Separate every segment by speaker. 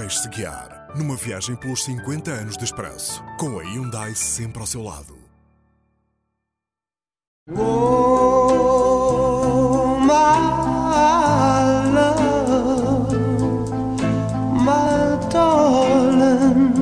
Speaker 1: Deixe-se guiar numa viagem pelos 50 anos de expresso, com a Hyundai sempre ao seu lado.
Speaker 2: Oh, my love, my darling.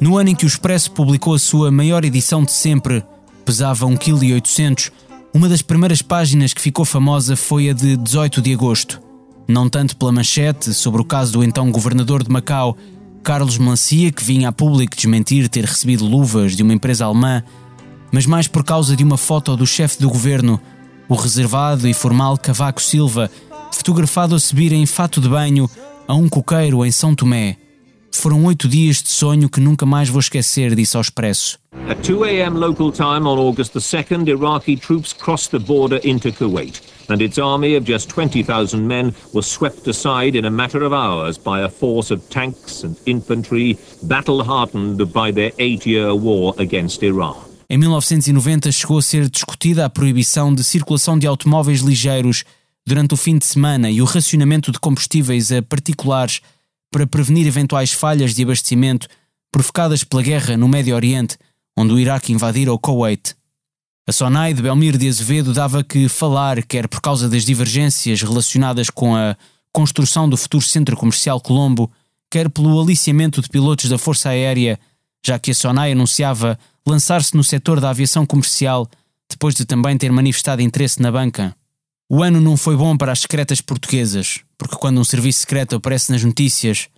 Speaker 3: No ano em que o Expresso publicou a sua maior edição de sempre, pesava 1,8 kg, uma das primeiras páginas que ficou famosa foi a de 18 de agosto. Não tanto pela manchete sobre o caso do então governador de Macau, Carlos Melancia, que vinha a público desmentir ter recebido luvas de uma empresa alemã, mas mais por causa de uma foto do chefe do governo, o reservado e formal Cavaco Silva, fotografado a subir em fato de banho a um coqueiro em São Tomé. Foram oito dias de sonho que nunca mais vou esquecer, disse ao Expresso.
Speaker 4: At 2 a.m. local time on August the 2nd, Iraqi troops crossed the border into Kuwait, and its army of just 20,000 men was swept aside in a matter of hours by a force of tanks and infantry battle hardened by their eight year war against Iran.
Speaker 3: Em 1990 chegou a ser discutida a proibição de circulação de automóveis ligeiros durante o fim de semana e o racionamento de combustíveis a particulares para prevenir eventuais falhas de abastecimento provocadas pela guerra no Médio Oriente, onde o Iraque invadira o Kuwait. A Sonai de Belmir de Azevedo dava que falar, quer por causa das divergências relacionadas com a construção do futuro Centro Comercial Colombo, quer pelo aliciamento de pilotos da Força Aérea, já que a Sonai anunciava lançar-se no setor da aviação comercial depois de também ter manifestado interesse na banca. O ano não foi bom para as secretas portuguesas, porque quando um serviço secreto aparece nas notícias,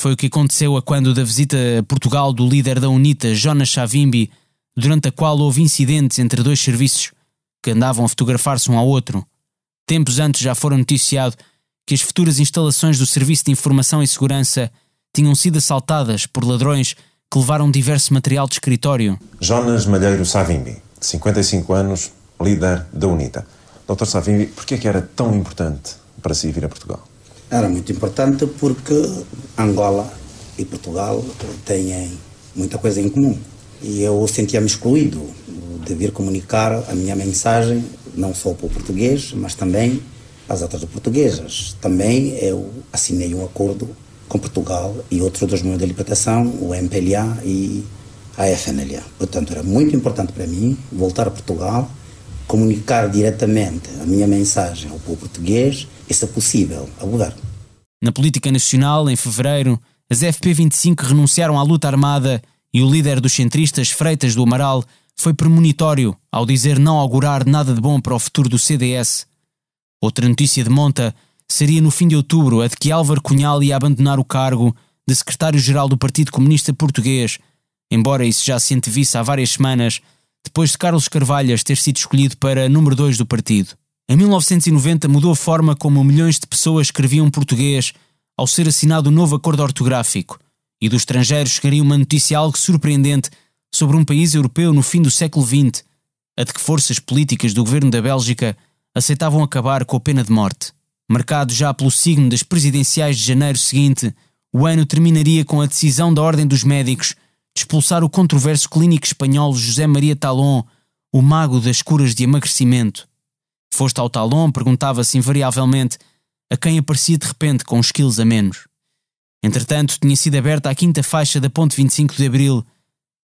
Speaker 3: foi o que aconteceu a quando da visita a Portugal do líder da UNITA, Jonas Savimbi, durante a qual houve incidentes entre dois serviços que andavam a fotografar-se um ao outro. Tempos antes já foram noticiado que as futuras instalações do Serviço de Informação e Segurança tinham sido assaltadas por ladrões que levaram diverso material de escritório.
Speaker 5: Jonas Malheiro Savimbi, de 55 anos, líder da UNITA. Dr. Savimbi, por que é que era tão importante para si vir a Portugal?
Speaker 6: Era muito importante porque Angola e Portugal têm muita coisa em comum. E eu sentia-me excluído de vir comunicar a minha mensagem, não só para o português, mas também as outras portuguesas. Também eu assinei um acordo com Portugal e outros dos meios de libertação, o MPLA e a FNLA. Portanto, era muito importante para mim voltar a Portugal, comunicar diretamente a minha mensagem ao povo português e, se possível, ao governo.
Speaker 3: Na política nacional, em fevereiro, as FP25 renunciaram à luta armada e o líder dos centristas, Freitas do Amaral, foi premonitório ao dizer não augurar nada de bom para o futuro do CDS. Outra notícia de monta seria no fim de outubro a de que Álvaro Cunhal ia abandonar o cargo de secretário-geral do Partido Comunista Português, embora isso já se antevisse há várias semanas, depois de Carlos Carvalhas ter sido escolhido para número 2 do partido. Em 1990 mudou a forma como milhões de pessoas escreviam português ao ser assinado o novo acordo ortográfico, e do estrangeiro chegaria uma notícia algo surpreendente sobre um país europeu no fim do século XX, a de que forças políticas do governo da Bélgica aceitavam acabar com a pena de morte. Marcado já pelo signo das presidenciais de janeiro seguinte, o ano terminaria com a decisão da Ordem dos Médicos de expulsar o controverso clínico espanhol José Maria Talon, o mago das curas de emagrecimento. Foste ao Talon, perguntava-se invariavelmente a quem aparecia de repente com uns quilos a menos. Entretanto, tinha sido aberta a quinta faixa da Ponte 25 de Abril.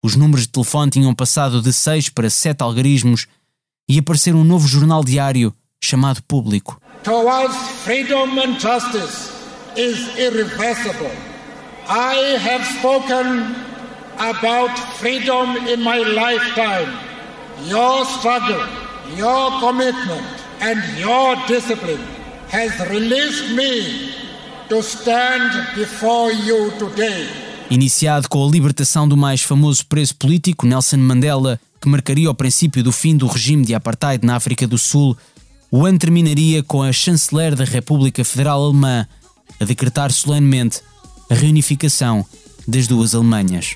Speaker 3: Os números de telefone tinham passado de seis para sete algarismos e apareceu um novo jornal diário chamado Público.
Speaker 7: towards freedom and justice is irreversible. I have spoken about freedom in my lifetime. Your struggle, your commitment, and your discipline has released me to stand before you today.
Speaker 3: Iniciado com a libertação do mais famoso preso político, Nelson Mandela, que marcaria o princípio do fim do regime de apartheid na África do Sul, o ano terminaria com a chanceler da República Federal Alemã a decretar solenemente a reunificação das duas Alemanhas.